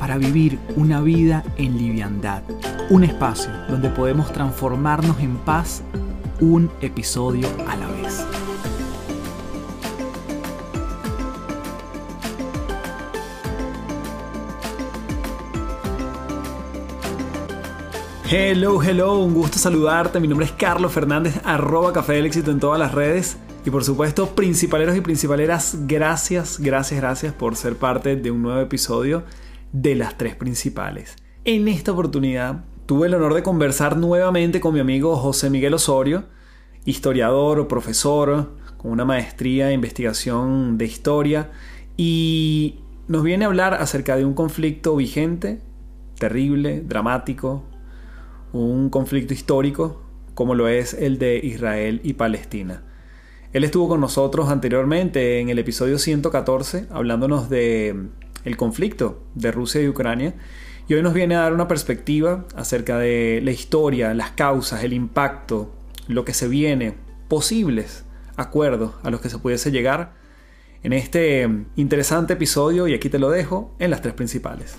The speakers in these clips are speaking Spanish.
para vivir una vida en liviandad. Un espacio donde podemos transformarnos en paz un episodio a la vez. Hello, hello, un gusto saludarte. Mi nombre es Carlos Fernández, arroba Café del Éxito en todas las redes. Y por supuesto, principaleros y principaleras, gracias, gracias, gracias por ser parte de un nuevo episodio de las tres principales. En esta oportunidad tuve el honor de conversar nuevamente con mi amigo José Miguel Osorio, historiador, profesor, con una maestría en investigación de historia, y nos viene a hablar acerca de un conflicto vigente, terrible, dramático, un conflicto histórico como lo es el de Israel y Palestina. Él estuvo con nosotros anteriormente en el episodio 114 hablándonos de el conflicto de Rusia y Ucrania. Y hoy nos viene a dar una perspectiva acerca de la historia, las causas, el impacto, lo que se viene, posibles acuerdos a los que se pudiese llegar en este interesante episodio y aquí te lo dejo en las tres principales.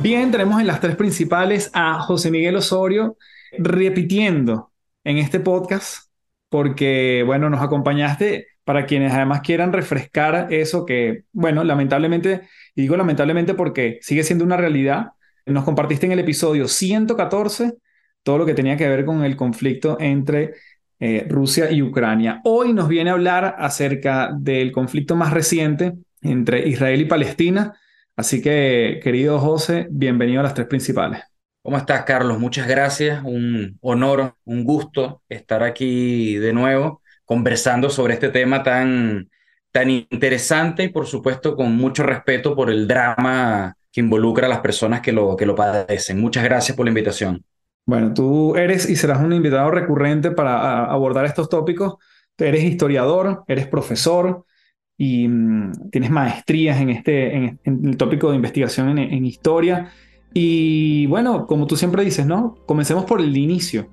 Bien, tenemos en las tres principales a José Miguel Osorio repitiendo en este podcast porque, bueno, nos acompañaste para quienes además quieran refrescar eso que, bueno, lamentablemente, y digo lamentablemente porque sigue siendo una realidad, nos compartiste en el episodio 114 todo lo que tenía que ver con el conflicto entre eh, Rusia y Ucrania. Hoy nos viene a hablar acerca del conflicto más reciente entre Israel y Palestina. Así que, querido José, bienvenido a las tres principales. ¿Cómo estás, Carlos? Muchas gracias. Un honor, un gusto estar aquí de nuevo conversando sobre este tema tan, tan interesante y por supuesto con mucho respeto por el drama que involucra a las personas que lo, que lo padecen. Muchas gracias por la invitación. Bueno, tú eres y serás un invitado recurrente para abordar estos tópicos. Eres historiador, eres profesor y mm, tienes maestrías en, este, en, el tópico de investigación en, en historia. Y bueno, como tú siempre dices, ¿no? Comencemos por el inicio.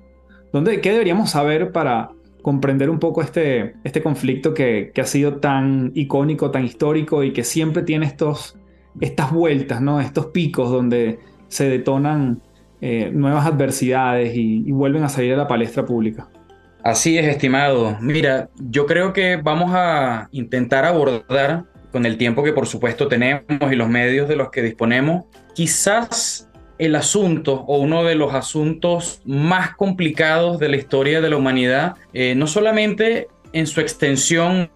¿Dónde, ¿Qué deberíamos saber para, comprender un poco este, este conflicto que, ha sido tan icónico, tan histórico y que siempre tiene estos, estas vueltas, ¿no? estos picos donde se detonan eh, nuevas adversidades y vuelven a salir a la palestra pública. Así es, estimado. Mira, yo creo que vamos a intentar abordar con el tiempo que por supuesto tenemos y los medios de los que disponemos, quizás el asunto o uno de los asuntos más complicados de la historia de la humanidad, eh, no solamente en su extensión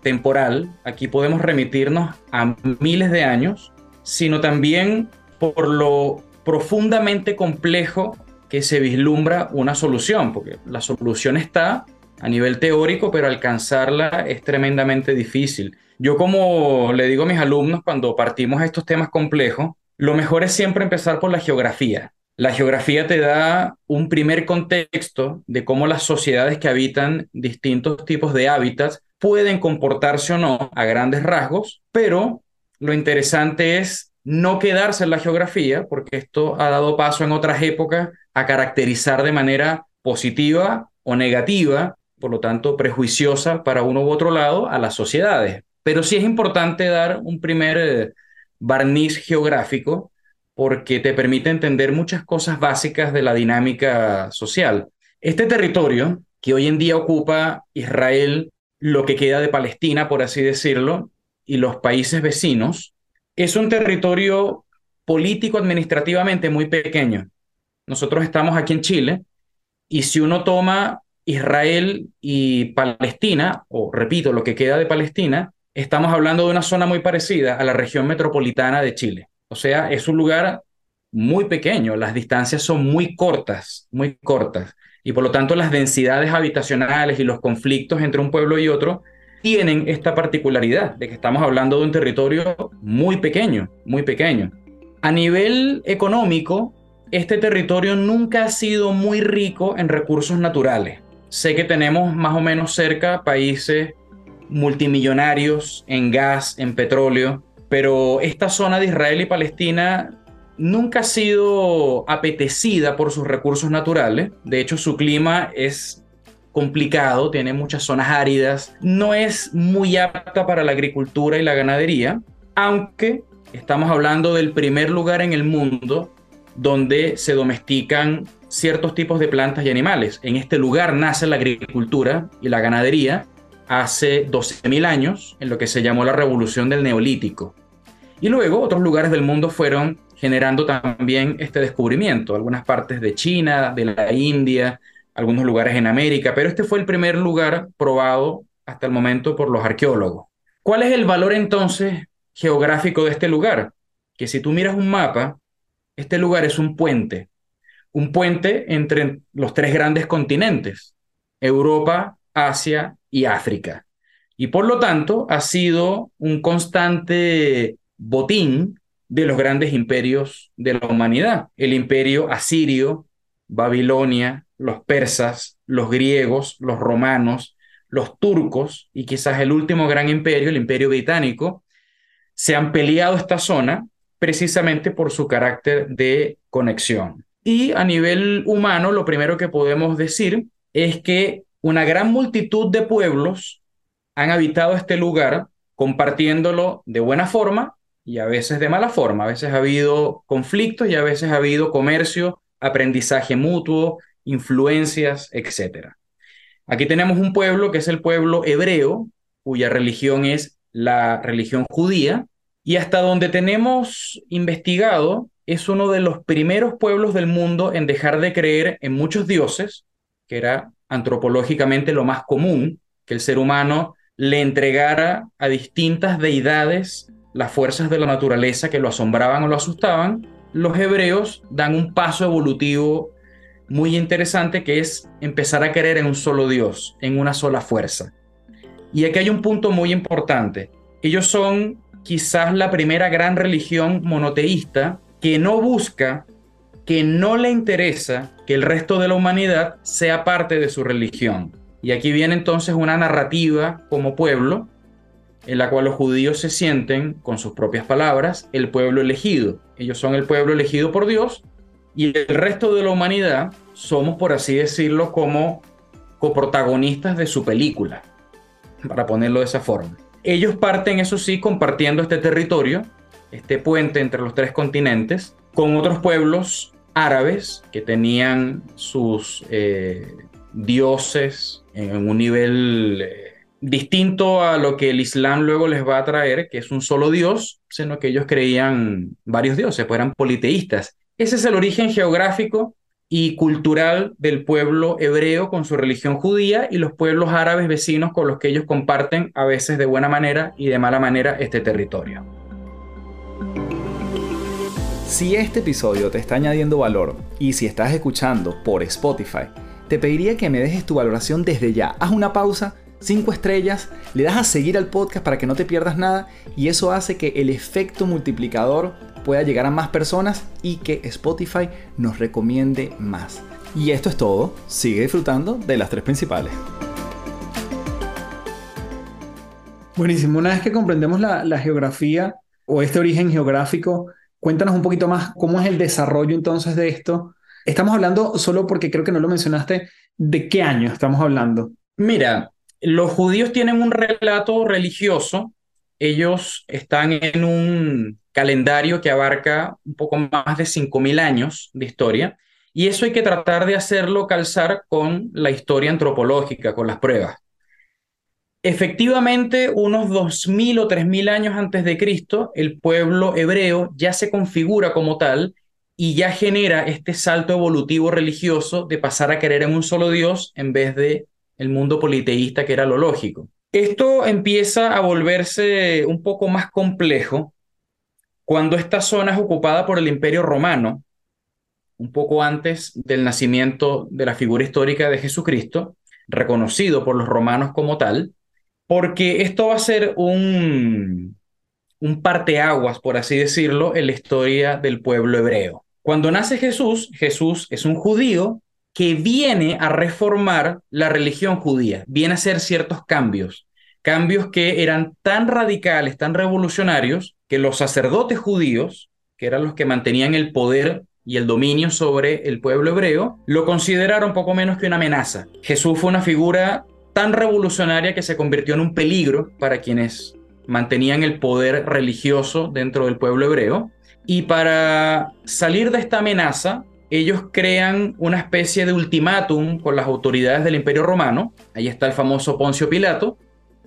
temporal, aquí podemos remitirnos a miles de años, sino también por lo profundamente complejo que se vislumbra una solución, porque la solución está a nivel teórico, pero alcanzarla es tremendamente difícil. Yo como le digo a mis alumnos cuando partimos estos temas complejos, lo mejor es siempre empezar por la geografía. La geografía te da un primer contexto de cómo las sociedades que habitan distintos tipos de hábitats pueden comportarse o no a grandes rasgos, pero lo interesante es no quedarse en la geografía, porque esto ha dado paso en otras épocas a caracterizar de manera positiva o negativa, por lo tanto prejuiciosa para uno u otro lado, a las sociedades. Pero sí es importante dar un primer eh, barniz geográfico porque te permite entender muchas cosas básicas de la dinámica social. Este territorio que hoy en día ocupa Israel, lo que queda de Palestina, por así decirlo, y los países vecinos, es un territorio político administrativamente muy pequeño. Nosotros estamos aquí en Chile y si uno toma Israel y Palestina, o repito, lo que queda de Palestina, estamos hablando de una zona muy parecida a la región metropolitana de Chile. O sea, es un lugar muy pequeño, las distancias son muy cortas, muy cortas, y por lo tanto las densidades habitacionales y los conflictos entre un pueblo y otro tienen esta particularidad de que estamos hablando de un territorio muy pequeño, muy pequeño. A nivel económico, este territorio nunca ha sido muy rico en recursos naturales. Sé que tenemos más o menos cerca países multimillonarios en gas, en petróleo, pero esta zona de Israel y Palestina nunca ha sido apetecida por sus recursos naturales. De hecho, su clima es complicado, tiene muchas zonas áridas, no es muy apta para la agricultura y la ganadería, aunque estamos hablando del primer lugar en el mundo donde se domestican ciertos tipos de plantas y animales. En este lugar nace la agricultura y la ganadería hace 12.000 años, en lo que se llamó la revolución del neolítico. Y luego otros lugares del mundo fueron generando también este descubrimiento, algunas partes de China, de la India, algunos lugares en América, pero este fue el primer lugar probado hasta el momento por los arqueólogos. ¿Cuál es el valor entonces geográfico de este lugar? Que si tú miras un mapa, este lugar es un puente, un puente entre los tres grandes continentes, Europa, Asia y África. Y por lo tanto ha sido un constante botín de los grandes imperios de la humanidad. El imperio asirio, Babilonia, los persas, los griegos, los romanos, los turcos y quizás el último gran imperio, el imperio británico, se han peleado esta zona precisamente por su carácter de conexión. Y a nivel humano, lo primero que podemos decir es que una gran multitud de pueblos han habitado este lugar compartiéndolo de buena forma y a veces de mala forma. A veces ha habido conflictos y a veces ha habido comercio, aprendizaje mutuo, influencias, etc. Aquí tenemos un pueblo que es el pueblo hebreo, cuya religión es la religión judía, y hasta donde tenemos investigado, es uno de los primeros pueblos del mundo en dejar de creer en muchos dioses, que era antropológicamente lo más común, que el ser humano le entregara a distintas deidades las fuerzas de la naturaleza que lo asombraban o lo asustaban, los hebreos dan un paso evolutivo muy interesante que es empezar a creer en un solo Dios, en una sola fuerza. Y aquí hay un punto muy importante. Ellos son quizás la primera gran religión monoteísta que no busca, que no le interesa que el resto de la humanidad sea parte de su religión. Y aquí viene entonces una narrativa como pueblo en la cual los judíos se sienten, con sus propias palabras, el pueblo elegido. Ellos son el pueblo elegido por Dios y el resto de la humanidad somos, por así decirlo, como coprotagonistas de su película, para ponerlo de esa forma. Ellos parten, eso sí, compartiendo este territorio, este puente entre los tres continentes, con otros pueblos árabes que tenían sus eh, dioses en un nivel... Eh, distinto a lo que el Islam luego les va a traer, que es un solo Dios, sino que ellos creían varios dioses, pues eran politeístas. Ese es el origen geográfico y cultural del pueblo hebreo con su religión judía y los pueblos árabes vecinos con los que ellos comparten a veces de buena manera y de mala manera este territorio. Si este episodio te está añadiendo valor y si estás escuchando por Spotify, te pediría que me dejes tu valoración desde ya. Haz una pausa 5 estrellas, le das a seguir al podcast para que no te pierdas nada y eso hace que el efecto multiplicador pueda llegar a más personas y que Spotify nos recomiende más. Y esto es todo, sigue disfrutando de las tres principales. Buenísimo, una vez que comprendemos la, la geografía o este origen geográfico, cuéntanos un poquito más cómo es el desarrollo entonces de esto. Estamos hablando, solo porque creo que no lo mencionaste, ¿de qué año estamos hablando? Mira, los judíos tienen un relato religioso. Ellos están en un calendario que abarca un poco más de 5.000 años de historia. Y eso hay que tratar de hacerlo calzar con la historia antropológica, con las pruebas. Efectivamente, unos 2.000 o 3.000 años antes de Cristo, el pueblo hebreo ya se configura como tal y ya genera este salto evolutivo religioso de pasar a creer en un solo Dios en vez de el mundo politeísta que era lo lógico. Esto empieza a volverse un poco más complejo cuando esta zona es ocupada por el Imperio Romano, un poco antes del nacimiento de la figura histórica de Jesucristo, reconocido por los romanos como tal, porque esto va a ser un, un parteaguas, por así decirlo, en la historia del pueblo hebreo. Cuando nace Jesús, Jesús es un judío que viene a reformar la religión judía, viene a hacer ciertos cambios, cambios que eran tan radicales, tan revolucionarios, que los sacerdotes judíos, que eran los que mantenían el poder y el dominio sobre el pueblo hebreo, lo consideraron poco menos que una amenaza. Jesús fue una figura tan revolucionaria que se convirtió en un peligro para quienes mantenían el poder religioso dentro del pueblo hebreo. Y para salir de esta amenaza, ellos crean una especie de ultimátum con las autoridades del Imperio Romano. Ahí está el famoso Poncio Pilato,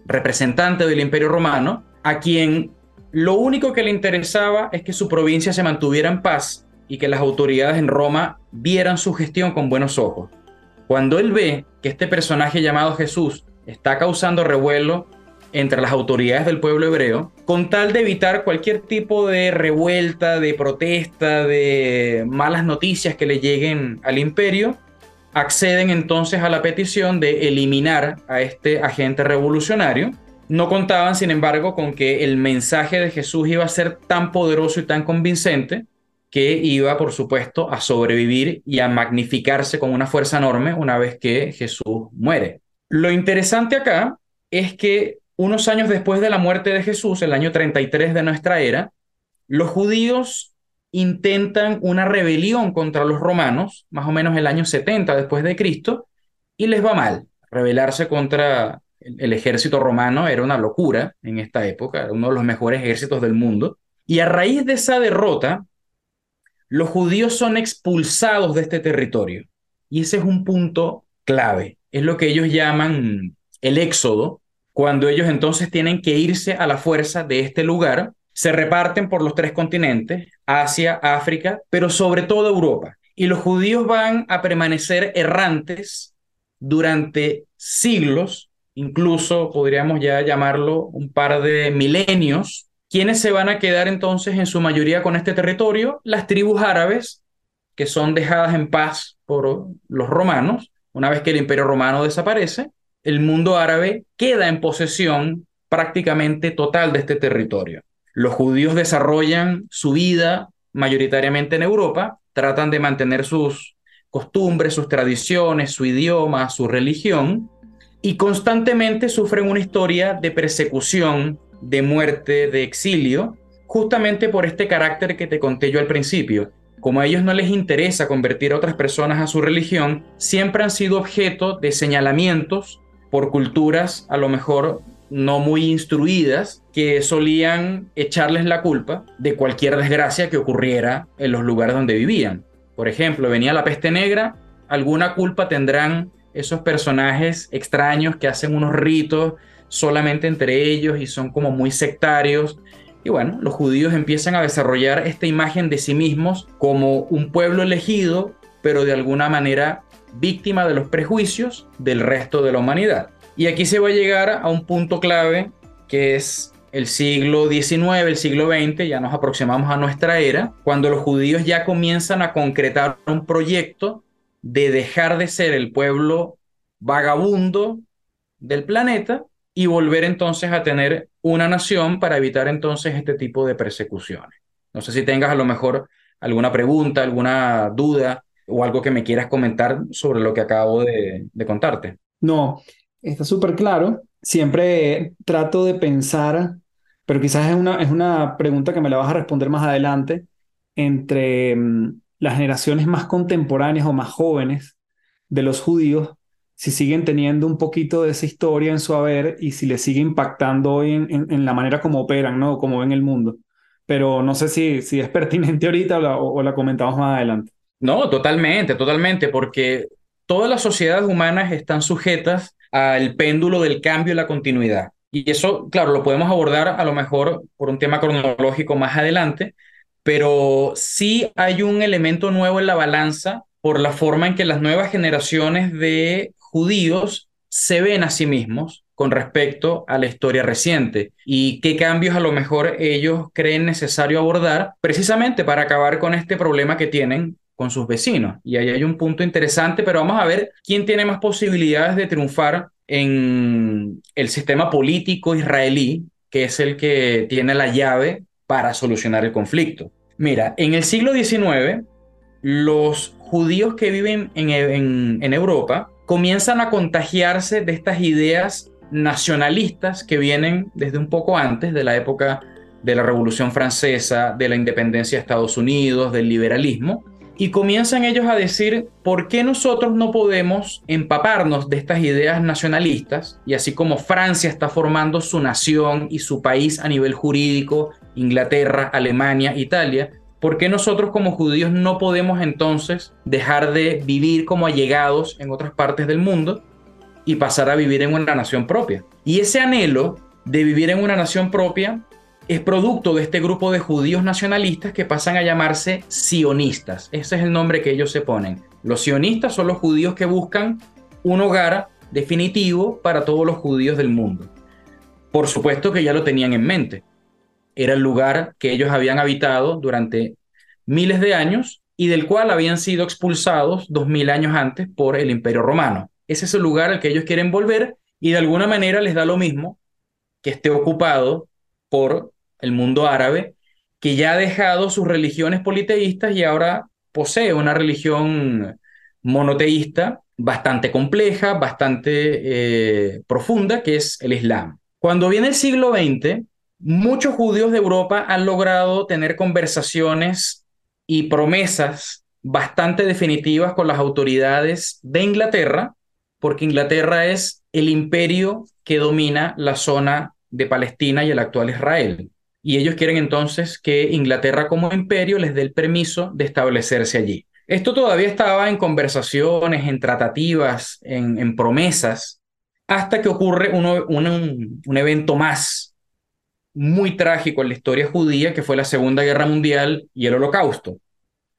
representante del Imperio Romano, a quien lo único que le interesaba es que su provincia se mantuviera en paz y que las autoridades en Roma vieran su gestión con buenos ojos. Cuando él ve que este personaje llamado Jesús está causando revuelo entre las autoridades del pueblo hebreo, con tal de evitar cualquier tipo de revuelta, de protesta, de malas noticias que le lleguen al imperio, acceden entonces a la petición de eliminar a este agente revolucionario. No contaban, sin embargo, con que el mensaje de Jesús iba a ser tan poderoso y tan convincente que iba, por supuesto, a sobrevivir y a magnificarse con una fuerza enorme una vez que Jesús muere. Lo interesante acá es que unos años después de la muerte de Jesús, el año 33 de nuestra era, los judíos intentan una rebelión contra los romanos, más o menos el año 70 después de Cristo, y les va mal. Rebelarse contra el ejército romano era una locura en esta época, uno de los mejores ejércitos del mundo. Y a raíz de esa derrota, los judíos son expulsados de este territorio. Y ese es un punto clave. Es lo que ellos llaman el éxodo, cuando ellos entonces tienen que irse a la fuerza de este lugar, se reparten por los tres continentes, Asia, África, pero sobre todo Europa. Y los judíos van a permanecer errantes durante siglos, incluso podríamos ya llamarlo un par de milenios. ¿Quiénes se van a quedar entonces en su mayoría con este territorio? Las tribus árabes, que son dejadas en paz por los romanos, una vez que el imperio romano desaparece, el mundo árabe queda en posesión prácticamente total de este territorio. Los judíos desarrollan su vida mayoritariamente en Europa, tratan de mantener sus costumbres, sus tradiciones, su idioma, su religión, y constantemente sufren una historia de persecución, de muerte, de exilio, justamente por este carácter que te conté yo al principio. Como a ellos no les interesa convertir a otras personas a su religión, siempre han sido objeto de señalamientos por culturas a lo mejor no muy instruidas que solían echarles la culpa de cualquier desgracia que ocurriera en los lugares donde vivían. Por ejemplo, venía la peste negra, alguna culpa tendrán esos personajes extraños que hacen unos ritos solamente entre ellos y son como muy sectarios. Y bueno, los judíos empiezan a desarrollar esta imagen de sí mismos como un pueblo elegido, pero de alguna manera víctima de los prejuicios del resto de la humanidad. Y aquí se va a llegar a un punto clave que es el siglo XIX, el siglo XX, ya nos aproximamos a nuestra era, cuando los judíos ya comienzan a concretar un proyecto de dejar de ser el pueblo vagabundo del planeta y volver entonces a tener una nación para evitar entonces este tipo de persecuciones. No sé si tengas a lo mejor alguna pregunta, alguna duda o algo que me quieras comentar sobre lo que acabo de, contarte. No, está súper claro. Siempre trato de pensar, pero quizás es una, es una pregunta que me la vas a responder más adelante, entre mm, las generaciones más contemporáneas o más jóvenes de los judíos, si siguen teniendo un poquito de esa historia en su haber y si les sigue impactando hoy en, en, la manera como operan, ¿no? Como ven el mundo. Pero no sé si, si es pertinente ahorita o la comentamos más adelante. No, totalmente, totalmente, porque todas las sociedades humanas están sujetas al péndulo del cambio y la continuidad. Y eso, claro, lo podemos abordar a lo mejor por un tema cronológico más adelante, pero sí hay un elemento nuevo en la balanza por la forma en que las nuevas generaciones de judíos se ven a sí mismos con respecto a la historia reciente y qué cambios a lo mejor ellos creen necesario abordar precisamente para acabar con este problema que tienen con sus vecinos. Y ahí hay un punto interesante, pero vamos a ver quién tiene más posibilidades de triunfar en el sistema político israelí, que es el que tiene la llave para solucionar el conflicto. Mira, en el siglo XIX, los judíos que viven en, en Europa comienzan a contagiarse de estas ideas nacionalistas que vienen desde un poco antes de la época de la Revolución Francesa, de la independencia de Estados Unidos, del liberalismo, y comienzan ellos a decir, ¿por qué nosotros no podemos empaparnos de estas ideas nacionalistas? Y así como Francia está formando su nación y su país a nivel jurídico, Inglaterra, Alemania, Italia, ¿por qué nosotros como judíos no podemos entonces dejar de vivir como allegados en otras partes del mundo y pasar a vivir en una nación propia? Y ese anhelo de vivir en una nación propia es producto de este grupo de judíos nacionalistas que pasan a llamarse sionistas. Ese es el nombre que ellos se ponen. Los sionistas son los judíos que buscan un hogar definitivo para todos los judíos del mundo. Por supuesto que ya lo tenían en mente. Era el lugar que ellos habían habitado durante miles de años y del cual habían sido expulsados dos mil años antes por el Imperio Romano. Ese es el lugar al que ellos quieren volver y de alguna manera les da lo mismo que esté ocupado por el mundo árabe, que ya ha dejado sus religiones politeístas y ahora posee una religión monoteísta bastante compleja, bastante eh, profunda, que es el Islam. Cuando viene el siglo XX, muchos judíos de Europa han logrado tener conversaciones y promesas bastante definitivas con las autoridades de Inglaterra, porque Inglaterra es el imperio que domina la zona de Palestina y el actual Israel. Y ellos quieren entonces que Inglaterra como imperio les dé el permiso de establecerse allí. Esto todavía estaba en conversaciones, en tratativas, en, promesas, hasta que ocurre un, evento más muy trágico en la historia judía, que fue la Segunda Guerra Mundial y el Holocausto.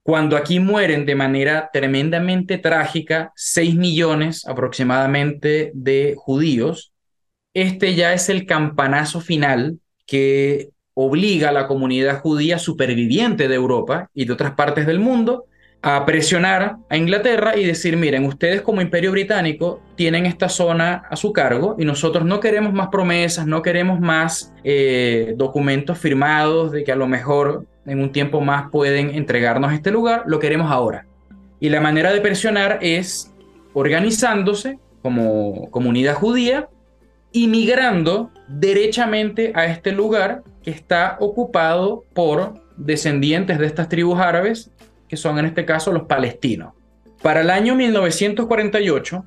Cuando aquí mueren de manera tremendamente trágica 6 millones aproximadamente de judíos, este ya es el campanazo final que obliga a la comunidad judía superviviente de Europa y de otras partes del mundo a presionar a Inglaterra y decir, miren, ustedes como imperio británico tienen esta zona a su cargo y nosotros no queremos más promesas, no queremos más eh, documentos firmados de que a lo mejor en un tiempo más pueden entregarnos este lugar, lo queremos ahora. Y la manera de presionar es organizándose como comunidad judía inmigrando derechamente a este lugar que está ocupado por descendientes de estas tribus árabes, que son en este caso los palestinos. Para el año 1948,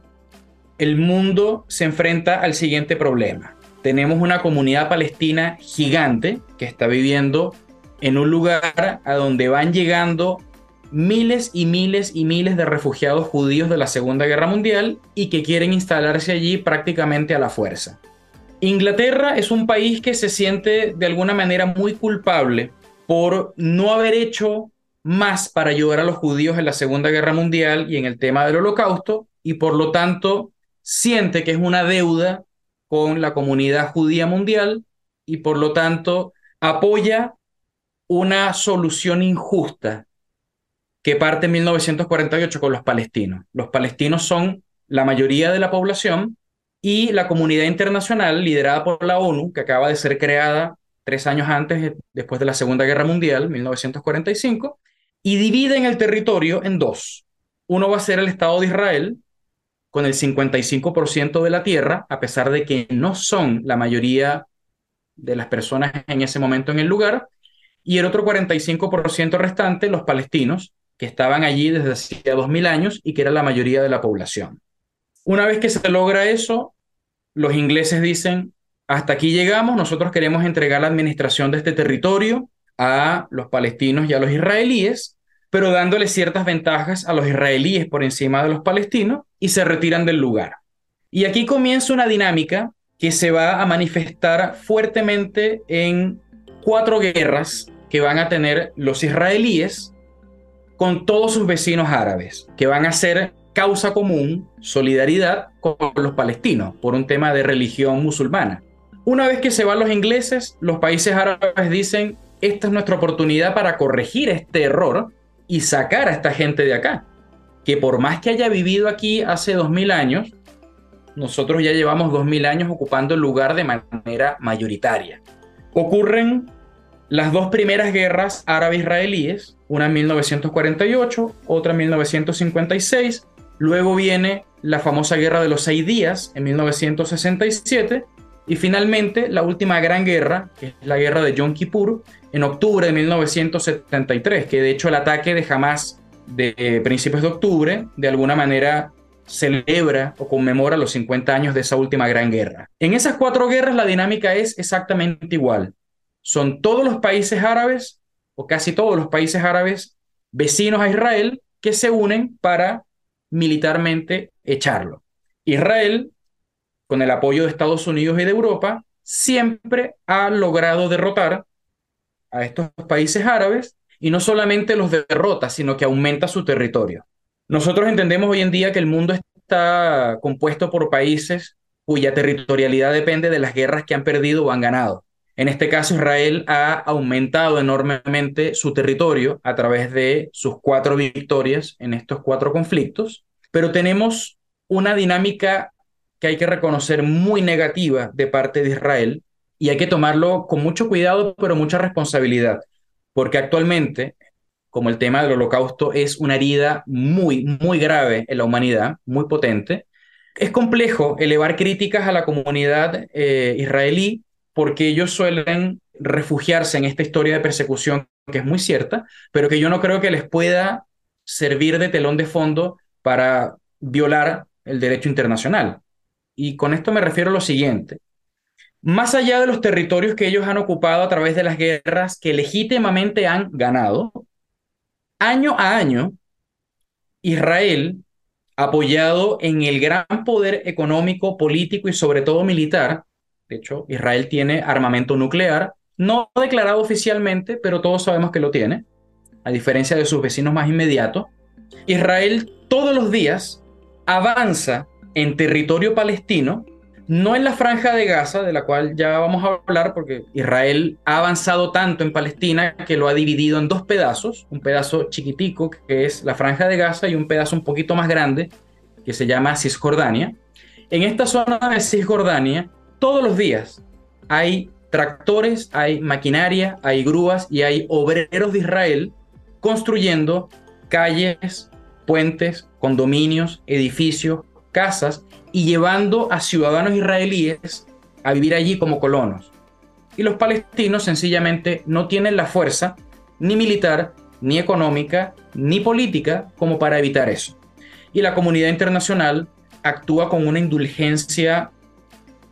el mundo se enfrenta al siguiente problema. Tenemos una comunidad palestina gigante que está viviendo en un lugar a donde van llegando miles y miles y miles de refugiados judíos de la Segunda Guerra Mundial y que quieren instalarse allí prácticamente a la fuerza. Inglaterra es un país que se siente de alguna manera muy culpable por no haber hecho más para ayudar a los judíos en la Segunda Guerra Mundial y en el tema del holocausto y por lo tanto siente que es una deuda con la comunidad judía mundial y por lo tanto apoya una solución injusta que parte en 1948 con los palestinos. Los palestinos son la mayoría de la población y la comunidad internacional liderada por la ONU, que acaba de ser creada tres años antes, después de la Segunda Guerra Mundial, 1945, y dividen el territorio en dos. Uno va a ser el Estado de Israel, con el 55% de la tierra, a pesar de que no son la mayoría de las personas en ese momento en el lugar, y el otro 45% restante, los palestinos, que estaban allí desde hacía 2000 años y que era la mayoría de la población. Una vez que se logra eso, los ingleses dicen, hasta aquí llegamos, nosotros queremos entregar la administración de este territorio a los palestinos y a los israelíes, pero dándole ciertas ventajas a los israelíes por encima de los palestinos y se retiran del lugar. Y aquí comienza una dinámica que se va a manifestar fuertemente en cuatro guerras que van a tener los israelíes con todos sus vecinos árabes, que van a ser causa común, solidaridad con los palestinos por un tema de religión musulmana. Una vez que se van los ingleses, los países árabes dicen, esta es nuestra oportunidad para corregir este error y sacar a esta gente de acá, que por más que haya vivido aquí hace dos mil años, nosotros ya llevamos 2000 años ocupando el lugar de manera mayoritaria. Ocurren las dos primeras guerras árabe-israelíes, una en 1948, otra en 1956, luego viene la famosa guerra de los seis días en 1967 y finalmente la última gran guerra, que es la guerra de Yom Kippur, en octubre de 1973, que de hecho el ataque de Hamas de principios de octubre de alguna manera celebra o conmemora los 50 años de esa última gran guerra. En esas cuatro guerras la dinámica es exactamente igual. Son todos los países árabes, o casi todos los países árabes, vecinos a Israel, que se unen para militarmente echarlo. Israel, con el apoyo de Estados Unidos y de Europa, siempre ha logrado derrotar a estos países árabes y no solamente los derrota, sino que aumenta su territorio. Nosotros entendemos hoy en día que el mundo está compuesto por países cuya territorialidad depende de las guerras que han perdido o han ganado. En este caso, Israel ha aumentado enormemente su territorio a través de sus cuatro victorias en estos cuatro conflictos, pero tenemos una dinámica que hay que reconocer muy negativa de parte de Israel y hay que tomarlo con mucho cuidado, pero mucha responsabilidad, porque actualmente como el tema del holocausto es una herida muy, muy grave en la humanidad, muy potente. Es complejo elevar críticas a la comunidad eh, israelí porque ellos suelen refugiarse en esta historia de persecución que es muy cierta, pero que yo no creo que les pueda servir de telón de fondo para violar el derecho internacional. Y con esto me refiero a lo siguiente. Más allá de los territorios que ellos han ocupado a través de las guerras que legítimamente han ganado, año a año, Israel, apoyado en el gran poder económico, político y sobre todo militar, de hecho, Israel tiene armamento nuclear, no declarado oficialmente, pero todos sabemos que lo tiene, a diferencia de sus vecinos más inmediatos. Israel todos los días avanza en territorio palestino no en la franja de Gaza, de la cual ya vamos a hablar, porque Israel ha avanzado tanto en Palestina que lo ha dividido en dos pedazos, un pedazo chiquitico que es la franja de Gaza y un pedazo un poquito más grande que se llama Cisjordania. En esta zona de Cisjordania, todos los días hay tractores, hay maquinaria, hay grúas y hay obreros de Israel construyendo calles, puentes, condominios, edificios, casas y llevando a ciudadanos israelíes a vivir allí como colonos. Y los palestinos sencillamente no tienen la fuerza, ni militar, ni económica, ni política, como para evitar eso. Y la comunidad internacional actúa con una indulgencia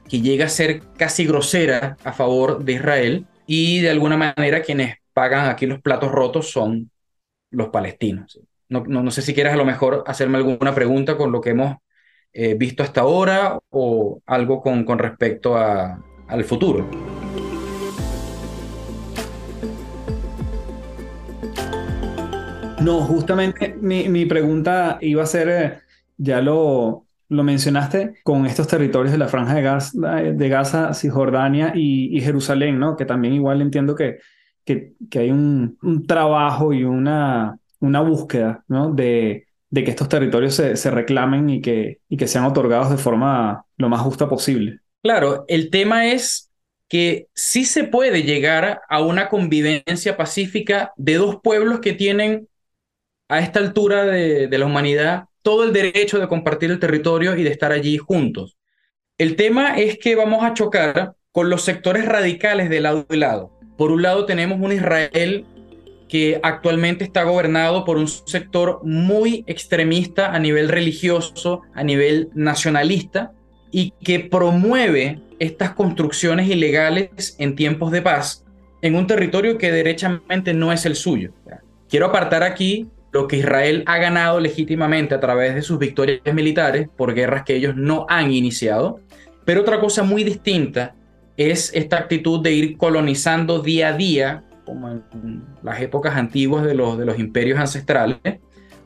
que llega a ser casi grosera a favor de Israel y de alguna manera quienes pagan aquí los platos rotos son los palestinos. No, no, no sé si quieres a lo mejor hacerme alguna pregunta con lo que hemos eh, visto hasta ahora o algo con, con respecto a, al futuro. No, justamente mi, mi pregunta iba a ser, eh, ya lo, lo mencionaste, con estos territorios de la Franja de Gaza, de Gaza Cisjordania y, y, Jerusalén, ¿no? Que también igual entiendo que, que, que hay un, un, trabajo y una, una búsqueda, ¿no? De, de que estos territorios se, reclamen y que, y que sean otorgados de forma lo más justa posible. Claro, el tema es que sí se puede llegar a una convivencia pacífica de dos pueblos que tienen a esta altura de, de la humanidad todo el derecho de compartir el territorio y de estar allí juntos. El tema es que vamos a chocar con los sectores radicales de lado y lado. Por un lado tenemos un Israel que actualmente está gobernado por un sector muy extremista a nivel religioso, a nivel nacionalista, y que promueve estas construcciones ilegales en tiempos de paz en un territorio que derechamente no es el suyo. Quiero apartar aquí lo que Israel ha ganado legítimamente a través de sus victorias militares por guerras que ellos no han iniciado, pero otra cosa muy distinta es esta actitud de ir colonizando día a día como en las épocas antiguas de los, de los imperios ancestrales,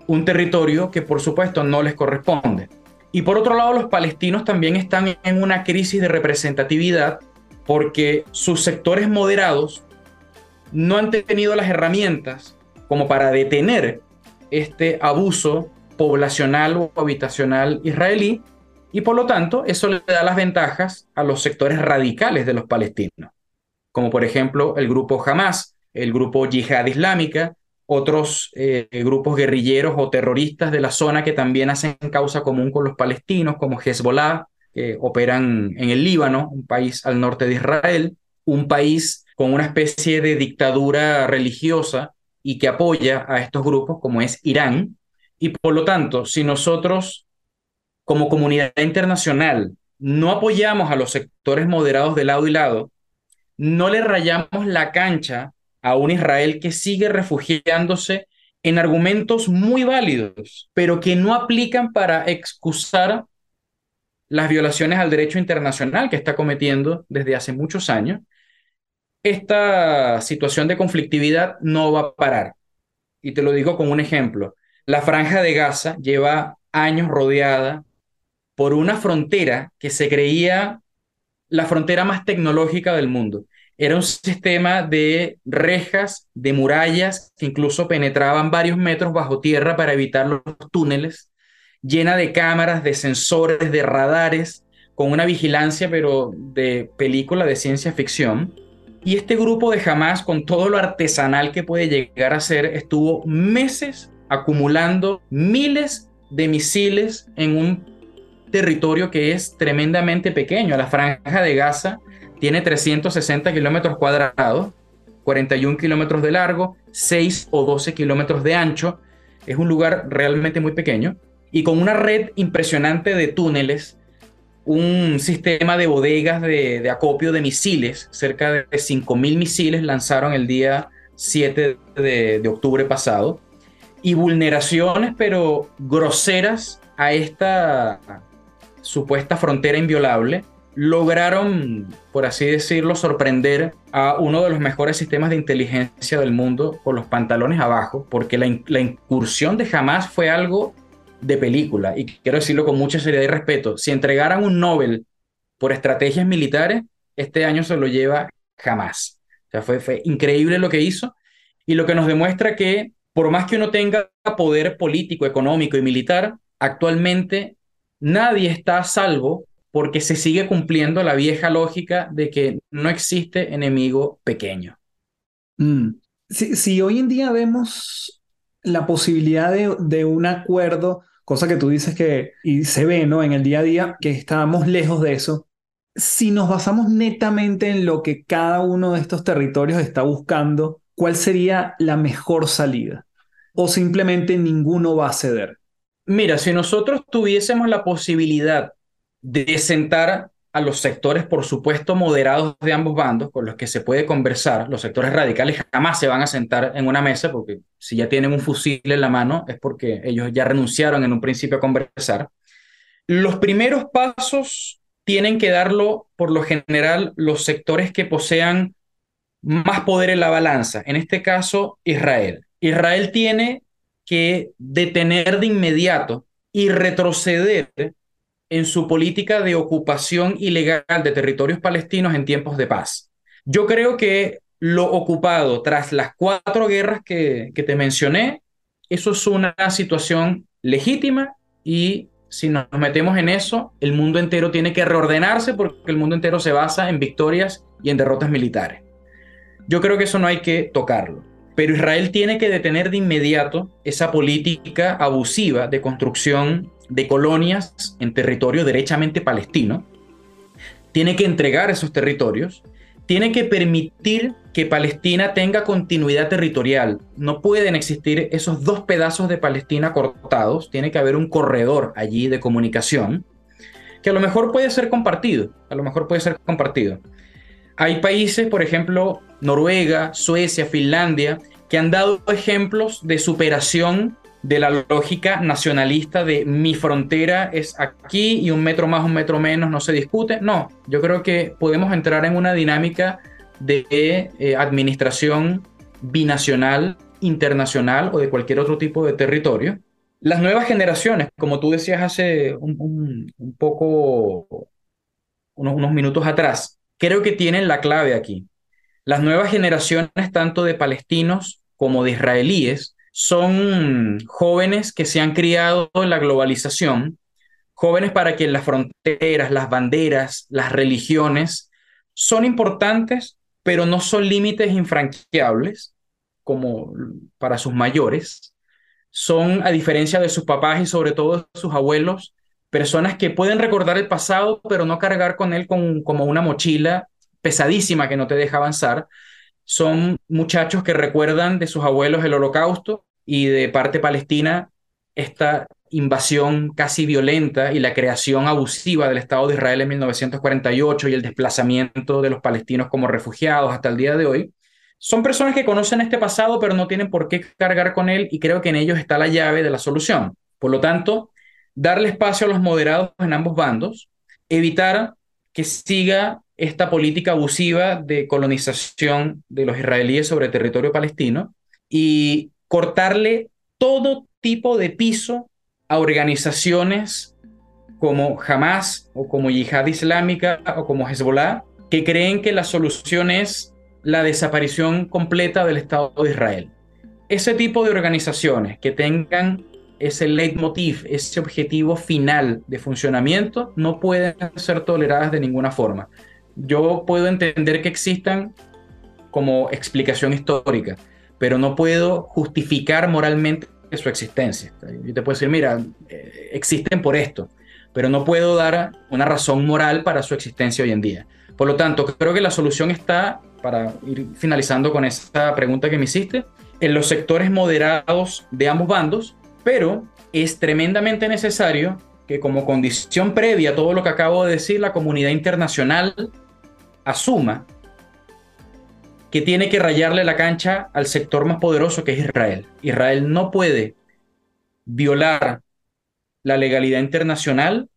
un territorio que por supuesto no les corresponde. Y por otro lado, los palestinos también están en una crisis de representatividad porque sus sectores moderados no han tenido las herramientas como para detener este abuso poblacional o habitacional israelí Y por lo tanto, eso le da las ventajas a los sectores radicales de los palestinos, como por ejemplo el grupo Hamas, el grupo Yihad Islámica, otros eh, grupos guerrilleros o terroristas de la zona que también hacen causa común con los palestinos, como Hezbollah, que operan en el Líbano, un país al norte de Israel, un país con una especie de dictadura religiosa y que apoya a estos grupos, como es Irán. Y por lo tanto, si nosotros como comunidad internacional no apoyamos a los sectores moderados de lado y lado, no le rayamos la cancha a un Israel que sigue refugiándose en argumentos muy válidos, pero que no aplican para excusar las violaciones al derecho internacional que está cometiendo desde hace muchos años, esta situación de conflictividad no va a parar. Y te lo digo con un ejemplo. La franja de Gaza lleva años rodeada por una frontera que se creía la frontera más tecnológica del mundo. Era un sistema de rejas, de murallas, que incluso penetraban varios metros bajo tierra para evitar los túneles, llena de cámaras, de sensores, de radares, con una vigilancia, pero de película de ciencia ficción. Y este grupo de Hamas, con todo lo artesanal que puede llegar a ser, estuvo meses acumulando miles de misiles en un territorio que es tremendamente pequeño. La franja de Gaza tiene 360 kilómetros cuadrados, 41 kilómetros de largo, 6 o 12 kilómetros de ancho. Es un lugar realmente muy pequeño y con una red impresionante de túneles, un sistema de bodegas de, acopio de misiles, cerca de 5.000 misiles lanzaron el día 7 de, de octubre pasado, y vulneraciones, pero groseras, a esta supuesta frontera inviolable, lograron, por así decirlo, sorprender a uno de los mejores sistemas de inteligencia del mundo con los pantalones abajo, porque la, incursión de Hamas fue algo de película, y quiero decirlo con mucha seriedad y respeto, si entregaran un Nobel por estrategias militares, este año se lo lleva Hamas. O sea, fue, fue increíble lo que hizo y lo que nos demuestra que por más que uno tenga poder político, económico y militar, actualmente nadie está a salvo porque se sigue cumpliendo la vieja lógica de que no existe enemigo pequeño. Mm. Si, hoy en día vemos la posibilidad de, un acuerdo, cosa que tú dices que y se ve ¿no? en el día a día, que estamos lejos de eso, si nos basamos netamente en lo que cada uno de estos territorios está buscando, ¿cuál sería la mejor salida? ¿O simplemente ninguno va a ceder? Mira, si nosotros tuviésemos la posibilidad de sentar a los sectores, por supuesto, moderados de ambos bandos, con los que se puede conversar, los sectores radicales jamás se van a sentar en una mesa, porque si ya tienen un fusil en la mano es porque ellos ya renunciaron en un principio a conversar. Los primeros pasos tienen que darlo, por lo general, los sectores que posean más poder en la balanza, en este caso, Israel. Israel tiene que detener de inmediato y retroceder en su política de ocupación ilegal de territorios palestinos en tiempos de paz. Yo creo que lo ocupado tras las cuatro guerras que, que te mencioné, eso es una situación legítima y si nos metemos en eso, el mundo entero tiene que reordenarse porque el mundo entero se basa en victorias y en derrotas militares. Yo creo que eso no hay que tocarlo. Pero Israel tiene que detener de inmediato esa política abusiva de construcción de colonias en territorio derechamente palestino. Tiene que entregar esos territorios. Tiene que permitir que Palestina tenga continuidad territorial. No pueden existir esos dos pedazos de Palestina cortados. Tiene que haber un corredor allí de comunicación que a lo mejor puede ser compartido. A lo mejor puede ser compartido. Hay países, por ejemplo, Noruega, Suecia, Finlandia, que han dado ejemplos de superación de la lógica nacionalista de mi frontera es aquí y un metro más, un metro menos no se discute. No, yo creo que podemos entrar en una dinámica de eh, administración binacional, internacional o de cualquier otro tipo de territorio. Las nuevas generaciones, como tú decías hace un, poco, unos minutos atrás, creo que tienen la clave aquí. Las nuevas generaciones, tanto de palestinos como de israelíes, son jóvenes que se han criado en la globalización, jóvenes para quien las fronteras, las banderas, las religiones son importantes, pero no son límites infranqueables como para sus mayores. Son, a diferencia de sus papás y sobre todo de sus abuelos, personas que pueden recordar el pasado, pero no cargar con él como una mochila pesadísima que no te deja avanzar. Son muchachos que recuerdan de sus abuelos el holocausto y de parte palestina esta invasión casi violenta y la creación abusiva del Estado de Israel en 1948 y el desplazamiento de los palestinos como refugiados hasta el día de hoy. Son personas que conocen este pasado pero no tienen por qué cargar con él y creo que en ellos está la llave de la solución. Por lo tanto, darle espacio a los moderados en ambos bandos, evitar que siga esta política abusiva de colonización de los israelíes sobre territorio palestino y cortarle todo tipo de piso a organizaciones como Hamas o como Yihad Islámica o como Hezbollah que creen que la solución es la desaparición completa del Estado de Israel. Ese tipo de organizaciones que tengan ese leitmotiv, ese objetivo final de funcionamiento, no pueden ser toleradas de ninguna forma. Yo puedo entender que existan como explicación histórica, pero no puedo justificar moralmente su existencia. Yo te puedo decir, mira, eh, existen por esto, pero no puedo dar una razón moral para su existencia hoy en día. Por lo tanto, creo que la solución está, para ir finalizando con esa pregunta que me hiciste, en los sectores moderados de ambos bandos, pero es tremendamente necesario que como condición previa a todo lo que acabo de decir, la comunidad internacional asuma que tiene que rayarle la cancha al sector más poderoso que es Israel. Israel no puede violar la legalidad internacional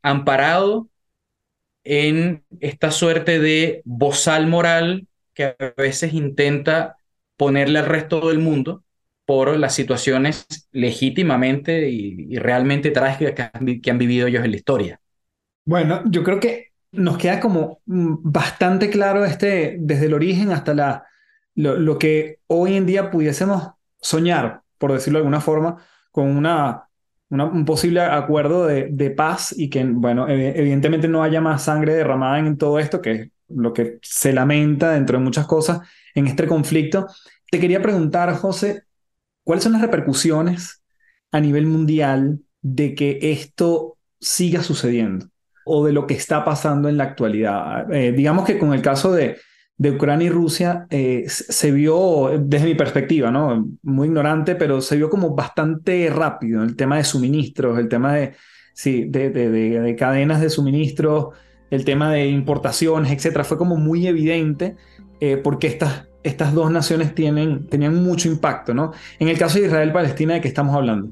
amparado en esta suerte de bozal moral que a veces intenta ponerle al resto del mundo por las situaciones legítimamente y, realmente trágicas que han vivido ellos en la historia. Bueno, yo creo que nos queda como mm, bastante claro este, desde el origen hasta la, lo, que hoy en día pudiésemos soñar, por decirlo de alguna forma, con una, un posible acuerdo de, de, paz y que, bueno, evidentemente no haya más sangre derramada en todo esto, que es lo que se lamenta dentro de muchas cosas en este conflicto. Te quería preguntar, José, ¿cuáles son las repercusiones a nivel mundial de que esto siga sucediendo? o de lo que está pasando en la actualidad. Eh, digamos que con el caso de, Ucrania y Rusia eh, se vio, desde mi perspectiva, ¿no? muy ignorante, pero se vio como bastante rápido el tema de suministros, el tema de, sí, de cadenas de suministros, el tema de importaciones, etcétera. Fue como muy evidente eh, porque estas, estas dos naciones tienen, tenían mucho impacto. ¿no? En el caso de Israel-Palestina, ¿de qué estamos hablando?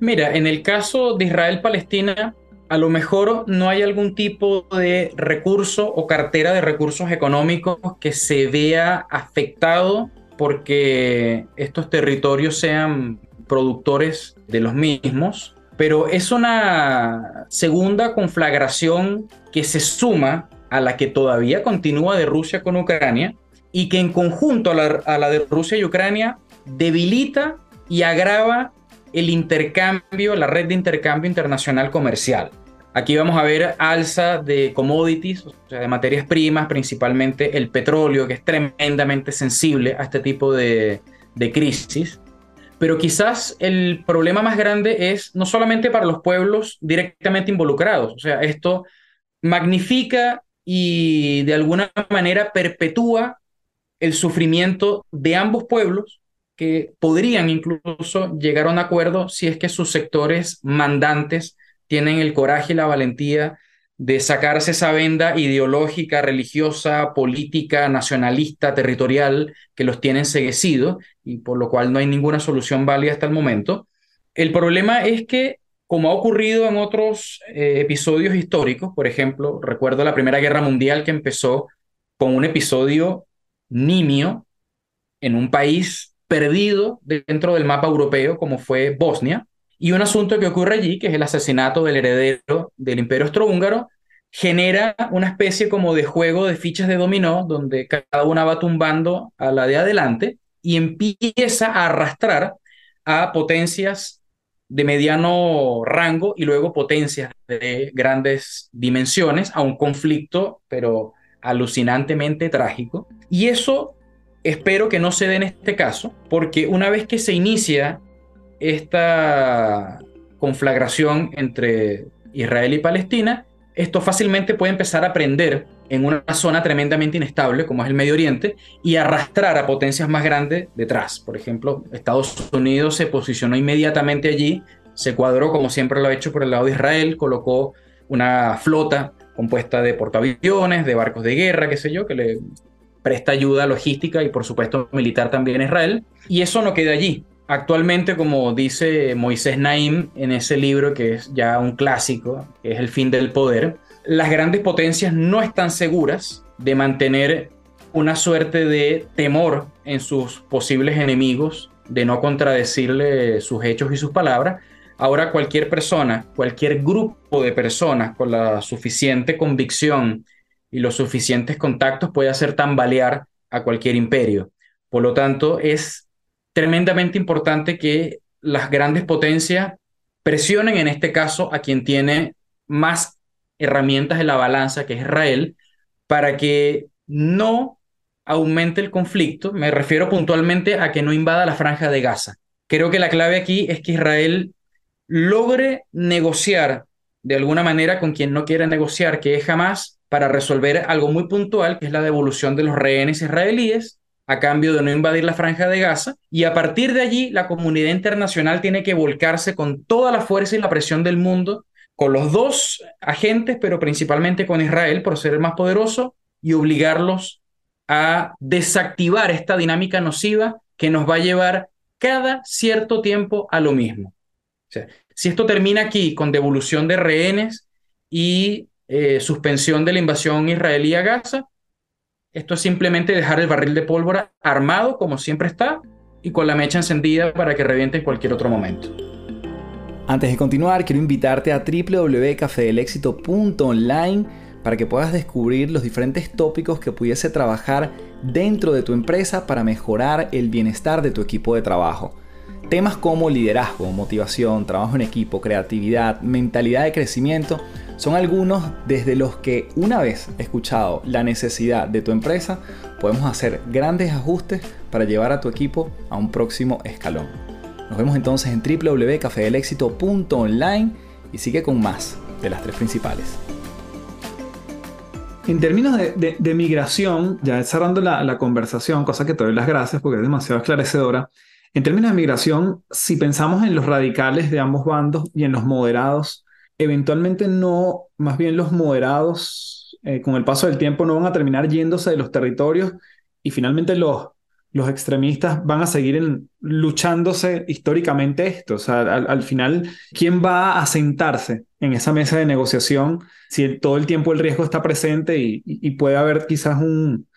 Mira, en el caso de Israel-Palestina, a lo mejor no hay algún tipo de recurso o cartera de recursos económicos que se vea afectado porque estos territorios sean productores de los mismos, pero es una segunda conflagración que se suma a la que todavía continúa de Rusia con Ucrania y que en conjunto a la, a la de Rusia y Ucrania debilita y agrava el intercambio, la red de intercambio internacional comercial. Aquí vamos a ver alza de commodities, o sea, de materias primas, principalmente el petróleo, que es tremendamente sensible a este tipo de, de crisis. Pero quizás el problema más grande es no solamente para los pueblos directamente involucrados, o sea, esto magnifica y de alguna manera perpetúa el sufrimiento de ambos pueblos que podrían incluso llegar a un acuerdo si es que sus sectores mandantes tienen el coraje y la valentía de sacarse esa venda ideológica, religiosa, política, nacionalista, territorial que los tienen seguecidos y por lo cual no hay ninguna solución válida hasta el momento. El problema es que, como ha ocurrido en otros eh, episodios históricos, por ejemplo, recuerdo la Primera Guerra Mundial que empezó con un episodio nimio en un país perdido dentro del mapa europeo como fue Bosnia. Y un asunto que ocurre allí, que es el asesinato del heredero del imperio austrohúngaro, genera una especie como de juego de fichas de dominó, donde cada una va tumbando a la de adelante y empieza a arrastrar a potencias de mediano rango y luego potencias de grandes dimensiones a un conflicto, pero alucinantemente trágico. Y eso espero que no se dé en este caso, porque una vez que se inicia esta conflagración entre Israel y Palestina, esto fácilmente puede empezar a prender en una zona tremendamente inestable como es el Medio Oriente y arrastrar a potencias más grandes detrás. Por ejemplo, Estados Unidos se posicionó inmediatamente allí, se cuadró como siempre lo ha hecho por el lado de Israel, colocó una flota compuesta de portaaviones, de barcos de guerra, qué sé yo, que le presta ayuda logística y por supuesto militar también a Israel. Y eso no queda allí. Actualmente, como dice Moisés Naim en ese libro que es ya un clásico, que es El fin del poder, las grandes potencias no están seguras de mantener una suerte de temor en sus posibles enemigos, de no contradecirle sus hechos y sus palabras. Ahora cualquier persona, cualquier grupo de personas con la suficiente convicción y los suficientes contactos puede hacer tambalear a cualquier imperio. Por lo tanto, es tremendamente importante que las grandes potencias presionen en este caso a quien tiene más herramientas en la balanza, que es Israel, para que no aumente el conflicto. Me refiero puntualmente a que no invada la franja de Gaza. Creo que la clave aquí es que Israel logre negociar de alguna manera con quien no quiere negociar, que es jamás, para resolver algo muy puntual, que es la devolución de los rehenes israelíes a cambio de no invadir la franja de Gaza. Y a partir de allí, la comunidad internacional tiene que volcarse con toda la fuerza y la presión del mundo con los dos agentes, pero principalmente con Israel por ser el más poderoso y obligarlos a desactivar esta dinámica nociva que nos va a llevar cada cierto tiempo a lo mismo. Si esto termina aquí con devolución de rehenes y eh, suspensión de la invasión israelí a Gaza, esto es simplemente dejar el barril de pólvora armado como siempre está y con la mecha encendida para que reviente en cualquier otro momento. Antes de continuar, quiero invitarte a www.cafedelexito.online para que puedas descubrir los diferentes tópicos que pudiese trabajar dentro de tu empresa para mejorar el bienestar de tu equipo de trabajo. Temas como liderazgo, motivación, trabajo en equipo, creatividad, mentalidad de crecimiento son algunos desde los que una vez escuchado la necesidad de tu empresa, podemos hacer grandes ajustes para llevar a tu equipo a un próximo escalón. Nos vemos entonces en www.cafedelexito.online y sigue con más de las tres principales. En términos de, migración, ya cerrando la, la, conversación, cosa que te doy las gracias porque es demasiado esclarecedora, en términos de migración, si pensamos en los radicales de ambos bandos y en los moderados, eventualmente no, más bien los moderados, eh, con el paso del tiempo, no van a terminar yéndose de los territorios y finalmente los, los extremistas van a seguir luchándose históricamente esto. O sea, al, final, ¿quién va a sentarse en esa mesa de negociación si todo el tiempo el riesgo está presente y, puede haber quizás un,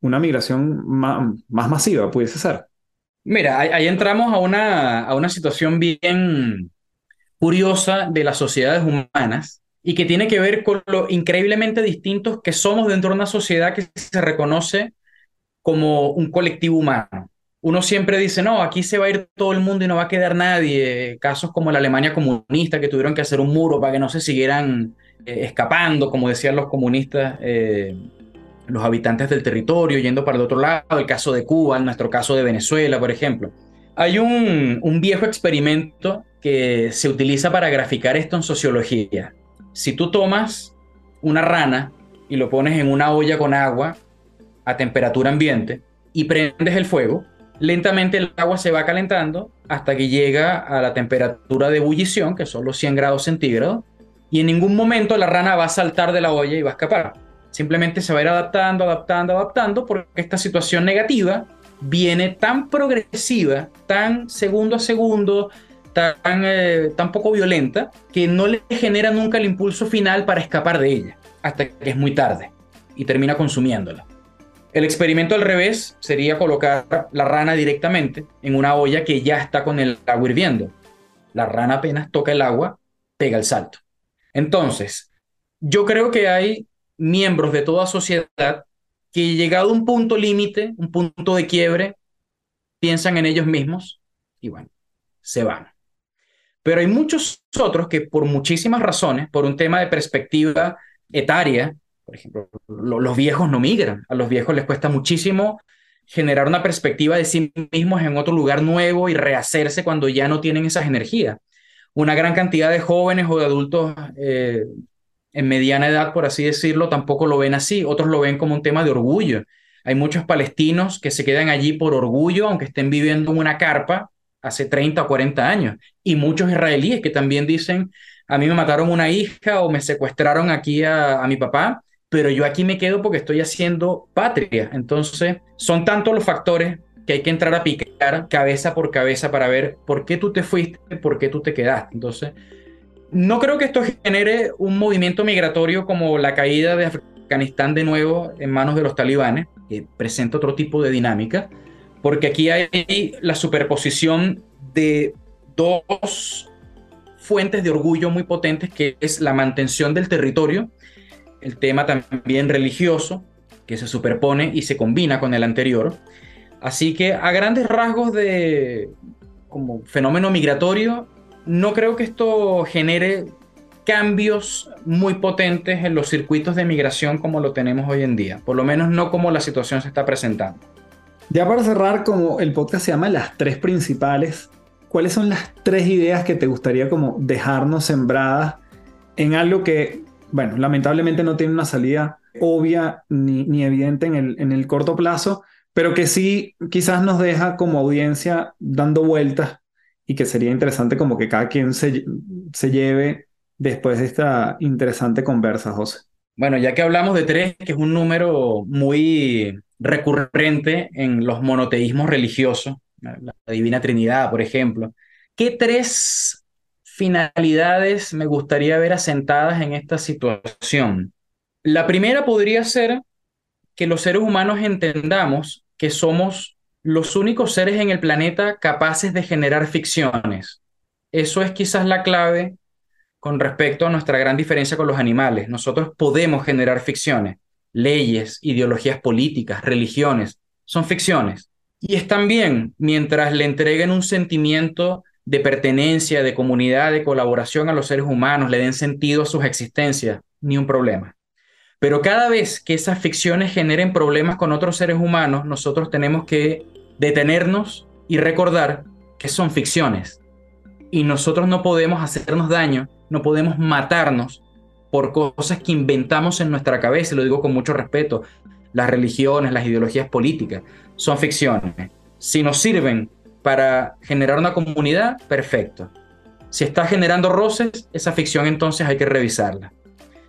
una migración más, más, masiva, pudiese ser? Mira, ahí, entramos a una, a una situación bien curiosa de las sociedades humanas y que tiene que ver con lo increíblemente distintos que somos dentro de una sociedad que se reconoce como un colectivo humano. Uno siempre dice, no, aquí se va a ir todo el mundo y no va a quedar nadie. Casos como la Alemania comunista, que tuvieron que hacer un muro para que no se siguieran eh, escapando, como decían los comunistas, eh, los habitantes del territorio, yendo para el otro lado. El caso de Cuba, nuestro caso de Venezuela, por ejemplo. Hay un, viejo experimento que se utiliza para graficar esto en sociología. Si tú tomas una rana y lo pones en una olla con agua a temperatura ambiente y prendes el fuego, lentamente el agua se va calentando hasta que llega a la temperatura de ebullición, que son los 100 grados centígrados, y en ningún momento la rana va a saltar de la olla y va a escapar. Simplemente se va a ir adaptando, adaptando, adaptando, porque esta situación negativa viene tan progresiva, tan segundo a segundo, tan, eh, tan poco violenta, que no le genera nunca el impulso final para escapar de ella, hasta que es muy tarde y termina consumiéndola. El experimento al revés sería colocar la rana directamente en una olla que ya está con el agua hirviendo. La rana apenas toca el agua, pega el salto. Entonces, yo creo que hay miembros de toda sociedad que llegado a un punto límite, un punto de quiebre, piensan en ellos mismos y bueno, se van. Pero hay muchos otros que por muchísimas razones, por un tema de perspectiva etaria, por ejemplo, los viejos no migran, a los viejos les cuesta muchísimo generar una perspectiva de sí mismos en otro lugar nuevo y rehacerse cuando ya no tienen esas energías. Una gran cantidad de jóvenes o de adultos eh, en mediana edad, por así decirlo, tampoco lo ven así. Otros lo ven como un tema de orgullo. Hay muchos palestinos que se quedan allí por orgullo, aunque estén viviendo en una carpa hace 30 o 40 años. Y muchos israelíes que también dicen, a mí me mataron una hija o me secuestraron aquí a, mi papá, pero yo aquí me quedo porque estoy haciendo patria. Entonces, son tantos los factores que hay que entrar a picar cabeza por cabeza para ver por qué tú te fuiste, por qué tú te quedaste. Entonces, no creo que esto genere un movimiento migratorio como la caída de Afganistán de nuevo en manos de los talibanes, que presenta otro tipo de dinámica, porque aquí hay la superposición de dos fuentes de orgullo muy potentes, que es la mantención del territorio, el tema también religioso, que se superpone y se combina con el anterior. Así que a grandes rasgos de como fenómeno migratorio, no creo que esto genere cambios muy potentes en los circuitos de migración como lo tenemos hoy en día, por lo menos no como la situación se está presentando. Ya para cerrar, como el podcast se llama Las tres principales, ¿cuáles son las tres ideas que te gustaría como dejarnos sembradas en algo que, bueno, lamentablemente no tiene una salida obvia ni, evidente en el, en el corto plazo, pero que sí quizás nos deja como audiencia dando vueltas y que sería interesante como que cada quien se, se lleve después de esta interesante conversa, José. Bueno, ya que hablamos de tres, que es un número muy recurrente en los monoteísmos religiosos, la Divina Trinidad, por ejemplo. ¿Qué tres finalidades me gustaría ver asentadas en esta situación? La primera podría ser que los seres humanos entendamos que somos los únicos seres en el planeta capaces de generar ficciones. Eso es quizás la clave con respecto a nuestra gran diferencia con los animales. Nosotros podemos generar ficciones leyes, ideologías políticas, religiones, son ficciones. Y están bien mientras le entreguen un sentimiento de pertenencia, de comunidad, de colaboración a los seres humanos, le den sentido a sus existencias, ni un problema. Pero cada vez que esas ficciones generen problemas con otros seres humanos, nosotros tenemos que detenernos y recordar que son ficciones. Y nosotros no podemos hacernos daño, no podemos matarnos por cosas que inventamos en nuestra cabeza, lo digo con mucho respeto, las religiones, las ideologías políticas, son ficciones. Si nos sirven para generar una comunidad, perfecto. Si está generando roces, esa ficción entonces hay que revisarla.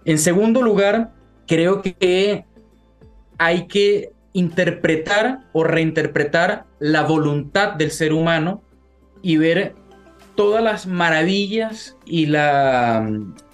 En segundo lugar, creo que hay que interpretar o reinterpretar la voluntad del ser humano y ver todas las maravillas y la,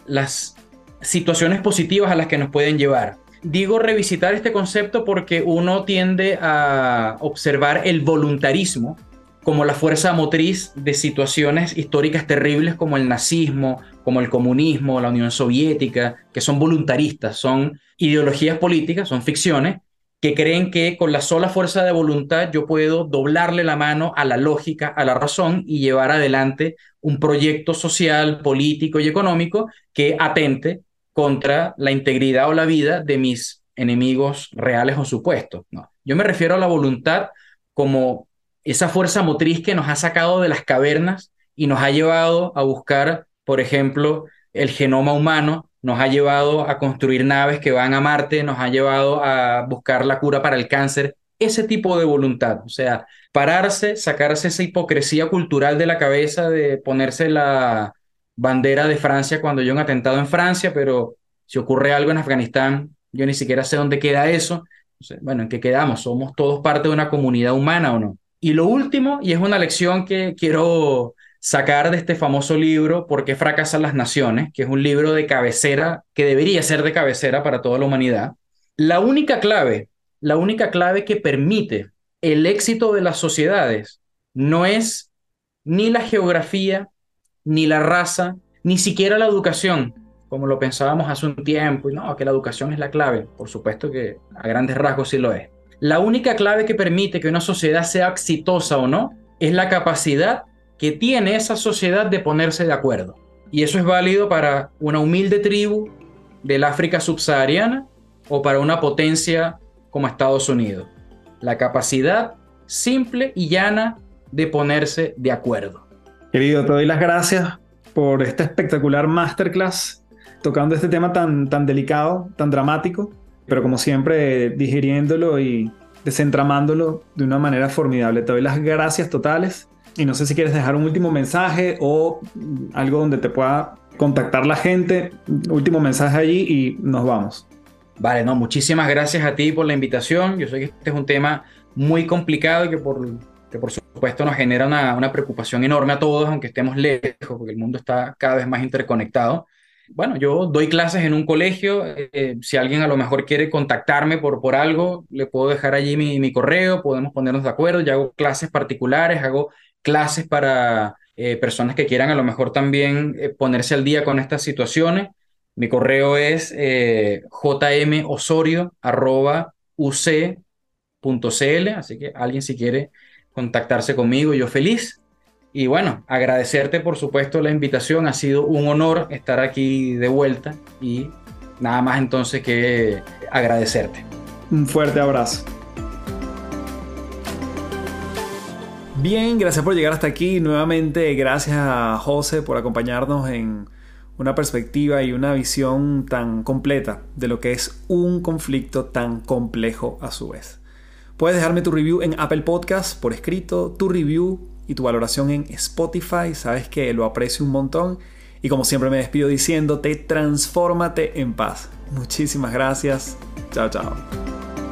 las situaciones positivas a las que nos pueden llevar. Digo revisitar este concepto porque uno tiende a observar el voluntarismo como la fuerza motriz de situaciones históricas terribles como el nazismo, como el comunismo, la Unión Soviética, que son voluntaristas, son ideologías políticas, son ficciones, que creen que con la sola fuerza de voluntad yo puedo doblarle la mano a la lógica, a la razón y llevar adelante un proyecto social, político y económico que atente contra la integridad o la vida de mis enemigos reales o supuestos. No. Yo me refiero a la voluntad como esa fuerza motriz que nos ha sacado de las cavernas y nos ha llevado a buscar, por ejemplo, el genoma humano, nos ha llevado a construir naves que van a Marte, nos ha llevado a buscar la cura para el cáncer, ese tipo de voluntad, o sea, pararse, sacarse esa hipocresía cultural de la cabeza de ponerse la, bandera de Francia cuando hay un atentado en Francia, pero si ocurre algo en Afganistán, yo ni siquiera sé dónde queda eso. bueno, ¿en qué quedamos? ¿Somos todos parte de una comunidad humana o no? Y lo último, y es una lección que quiero sacar de este famoso libro, ¿Por qué fracasan las naciones?, que es un libro de cabecera, que debería ser de cabecera para toda la humanidad. La única clave, la única clave que permite el éxito de las sociedades no es ni la geografía, ni la raza, ni siquiera la educación, como lo pensábamos hace un tiempo, y no, que la educación es la clave, por supuesto que a grandes rasgos sí lo es. La única clave que permite que una sociedad sea exitosa o no es la capacidad que tiene esa sociedad de ponerse de acuerdo. Y eso es válido para una humilde tribu del África subsahariana o para una potencia como Estados Unidos. La capacidad simple y llana de ponerse de acuerdo. Querido, te doy las gracias por esta espectacular masterclass tocando este tema tan, tan delicado, tan dramático, pero como siempre digiriéndolo y desentramándolo de una manera formidable. Te doy las gracias totales y no sé si quieres dejar un último mensaje o algo donde te pueda contactar la gente. Último mensaje allí y nos vamos. Vale, no, muchísimas gracias a ti por la invitación. Yo sé que este es un tema muy complicado y que por, que por supuesto nos genera una, una preocupación enorme a todos, aunque estemos lejos, porque el mundo está cada vez más interconectado. Bueno, yo doy clases en un colegio. Eh, si alguien a lo mejor quiere contactarme por, por algo, le puedo dejar allí mi, mi correo, podemos ponernos de acuerdo. Yo hago clases particulares, hago clases para eh, personas que quieran a lo mejor también eh, ponerse al día con estas situaciones. Mi correo es eh, jmosorio.uc.cl, así que alguien si quiere contactarse conmigo, yo feliz. Y bueno, agradecerte por supuesto la invitación, ha sido un honor estar aquí de vuelta y nada más entonces que agradecerte. Un fuerte abrazo. Bien, gracias por llegar hasta aquí. Nuevamente, gracias a José por acompañarnos en una perspectiva y una visión tan completa de lo que es un conflicto tan complejo a su vez. Puedes dejarme tu review en Apple Podcast por escrito, tu review y tu valoración en Spotify. Sabes que lo aprecio un montón. Y como siempre me despido diciéndote, transfórmate en paz. Muchísimas gracias. Chao, chao.